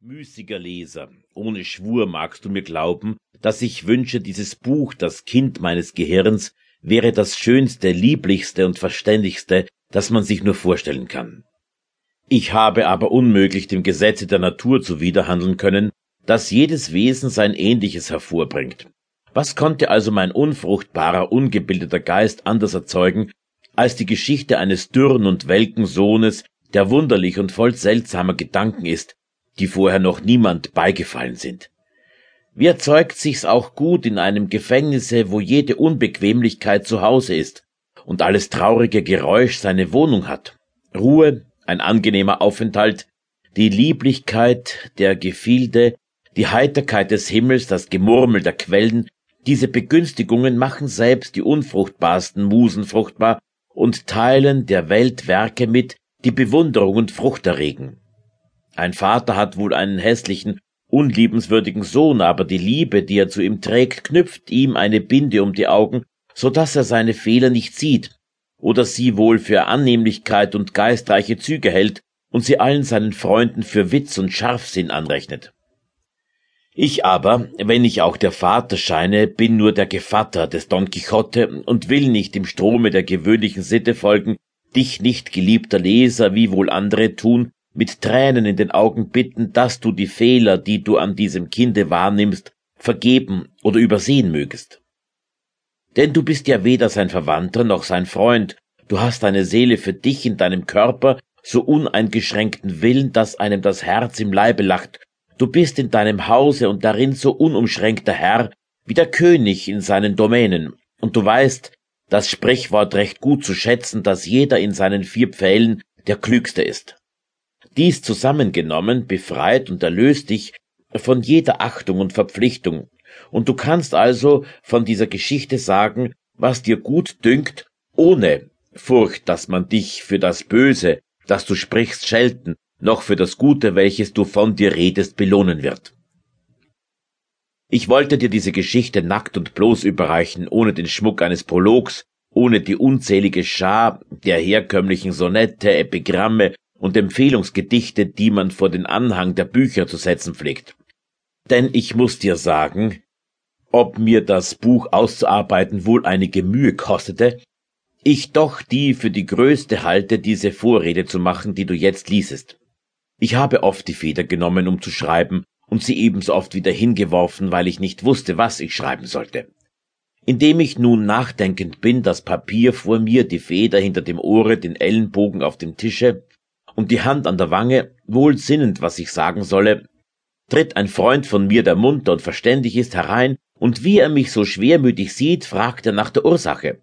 Müßiger Leser, ohne Schwur magst du mir glauben, dass ich wünsche, dieses Buch, das Kind meines Gehirns, wäre das schönste, lieblichste und verständigste, das man sich nur vorstellen kann. Ich habe aber unmöglich dem Gesetze der Natur zuwiderhandeln können, dass jedes Wesen sein Ähnliches hervorbringt. Was konnte also mein unfruchtbarer, ungebildeter Geist anders erzeugen, als die Geschichte eines dürren und welken Sohnes, der wunderlich und voll seltsamer Gedanken ist, die vorher noch niemand beigefallen sind. Wie erzeugt sich's auch gut in einem Gefängnisse, wo jede Unbequemlichkeit zu Hause ist und alles traurige Geräusch seine Wohnung hat. Ruhe, ein angenehmer Aufenthalt, die Lieblichkeit der Gefilde, die Heiterkeit des Himmels, das Gemurmel der Quellen, diese Begünstigungen machen selbst die unfruchtbarsten Musen fruchtbar und teilen der Welt Werke mit, die Bewunderung und Frucht erregen. Ein Vater hat wohl einen hässlichen, unliebenswürdigen Sohn, aber die Liebe, die er zu ihm trägt, knüpft ihm eine Binde um die Augen, so dass er seine Fehler nicht sieht, oder sie wohl für Annehmlichkeit und geistreiche Züge hält und sie allen seinen Freunden für Witz und Scharfsinn anrechnet. Ich aber, wenn ich auch der Vater scheine, bin nur der Gevatter des Don Quixote und will nicht im Strome der gewöhnlichen Sitte folgen, dich nicht, geliebter Leser, wie wohl andere tun, mit Tränen in den Augen bitten, dass du die Fehler, die du an diesem Kinde wahrnimmst, vergeben oder übersehen mögest. Denn du bist ja weder sein Verwandter noch sein Freund, du hast deine Seele für dich in deinem Körper so uneingeschränkten Willen, dass einem das Herz im Leibe lacht, du bist in deinem Hause und darin so unumschränkter Herr wie der König in seinen Domänen, und du weißt, das Sprichwort recht gut zu schätzen, dass jeder in seinen vier Pfählen der Klügste ist. Dies zusammengenommen befreit und erlöst dich von jeder Achtung und Verpflichtung, und du kannst also von dieser Geschichte sagen, was dir gut dünkt, ohne Furcht, dass man dich für das Böse, das du sprichst, schelten, noch für das Gute, welches du von dir redest, belohnen wird. Ich wollte dir diese Geschichte nackt und bloß überreichen, ohne den Schmuck eines Prologs, ohne die unzählige Schar der herkömmlichen Sonette, Epigramme und Empfehlungsgedichte, die man vor den Anhang der Bücher zu setzen pflegt. Denn ich muss dir sagen, ob mir das Buch auszuarbeiten wohl einige Mühe kostete, ich doch die für die größte halte, diese Vorrede zu machen, die du jetzt liesest. Ich habe oft die Feder genommen, um zu schreiben, und sie ebenso oft wieder hingeworfen, weil ich nicht wusste, was ich schreiben sollte. Indem ich nun nachdenkend bin, das Papier vor mir, die Feder hinter dem Ohre, den Ellenbogen auf dem Tische, und die Hand an der Wange, wohl sinnend, was ich sagen solle, tritt ein Freund von mir, der munter und verständig ist, herein, und wie er mich so schwermütig sieht, fragt er nach der Ursache.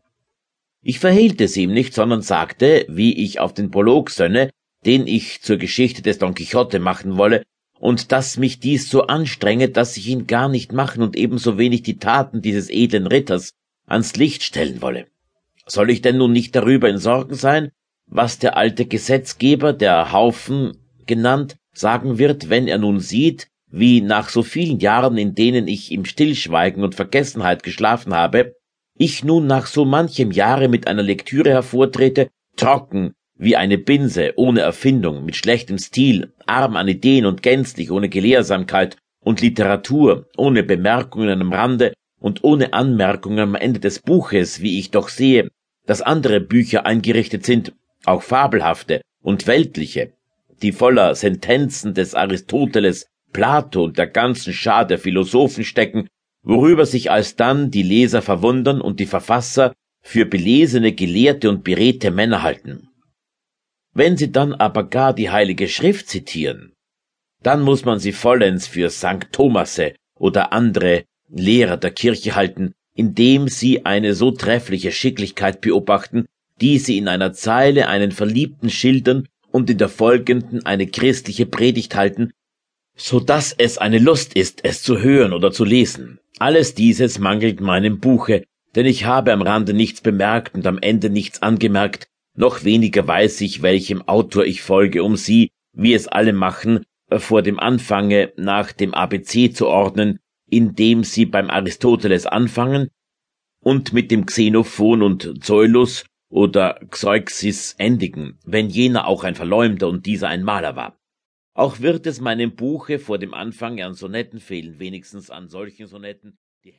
Ich verhehlte es ihm nicht, sondern sagte, wie ich auf den Prolog sönne, den ich zur Geschichte des Don Quixote machen wolle, und dass mich dies so anstrenge, dass ich ihn gar nicht machen und ebenso wenig die Taten dieses edlen Ritters ans Licht stellen wolle. Soll ich denn nun nicht darüber in Sorgen sein, was der alte Gesetzgeber, der Haufen genannt, sagen wird, wenn er nun sieht, wie nach so vielen Jahren, in denen ich im Stillschweigen und Vergessenheit geschlafen habe, ich nun nach so manchem Jahre mit einer Lektüre hervortrete, trocken, wie eine Binse, ohne Erfindung, mit schlechtem Stil, arm an Ideen und gänzlich ohne Gelehrsamkeit und Literatur, ohne Bemerkungen am Rande und ohne Anmerkungen am Ende des Buches, wie ich doch sehe, dass andere Bücher eingerichtet sind, auch fabelhafte und weltliche, die voller Sentenzen des Aristoteles, Plato und der ganzen Schar der Philosophen stecken, worüber sich alsdann die Leser verwundern und die Verfasser für belesene, gelehrte und beredte Männer halten. Wenn sie dann aber gar die Heilige Schrift zitieren, dann muss man sie vollends für St. Thomasse oder andere Lehrer der Kirche halten, indem sie eine so treffliche Schicklichkeit beobachten, die sie in einer Zeile einen Verliebten schildern und in der folgenden eine christliche Predigt halten, so dass es eine Lust ist, es zu hören oder zu lesen. Alles dieses mangelt meinem Buche, denn ich habe am Rande nichts bemerkt und am Ende nichts angemerkt, noch weniger weiß ich, welchem Autor ich folge, um sie, wie es alle machen, vor dem Anfange nach dem ABC zu ordnen, indem sie beim Aristoteles anfangen und mit dem Xenophon und Zoilus oder Xeuxis endigen, wenn jener auch ein Verleumder und dieser ein Maler war. Auch wird es meinem Buche vor dem Anfang an Sonetten fehlen, wenigstens an solchen Sonetten,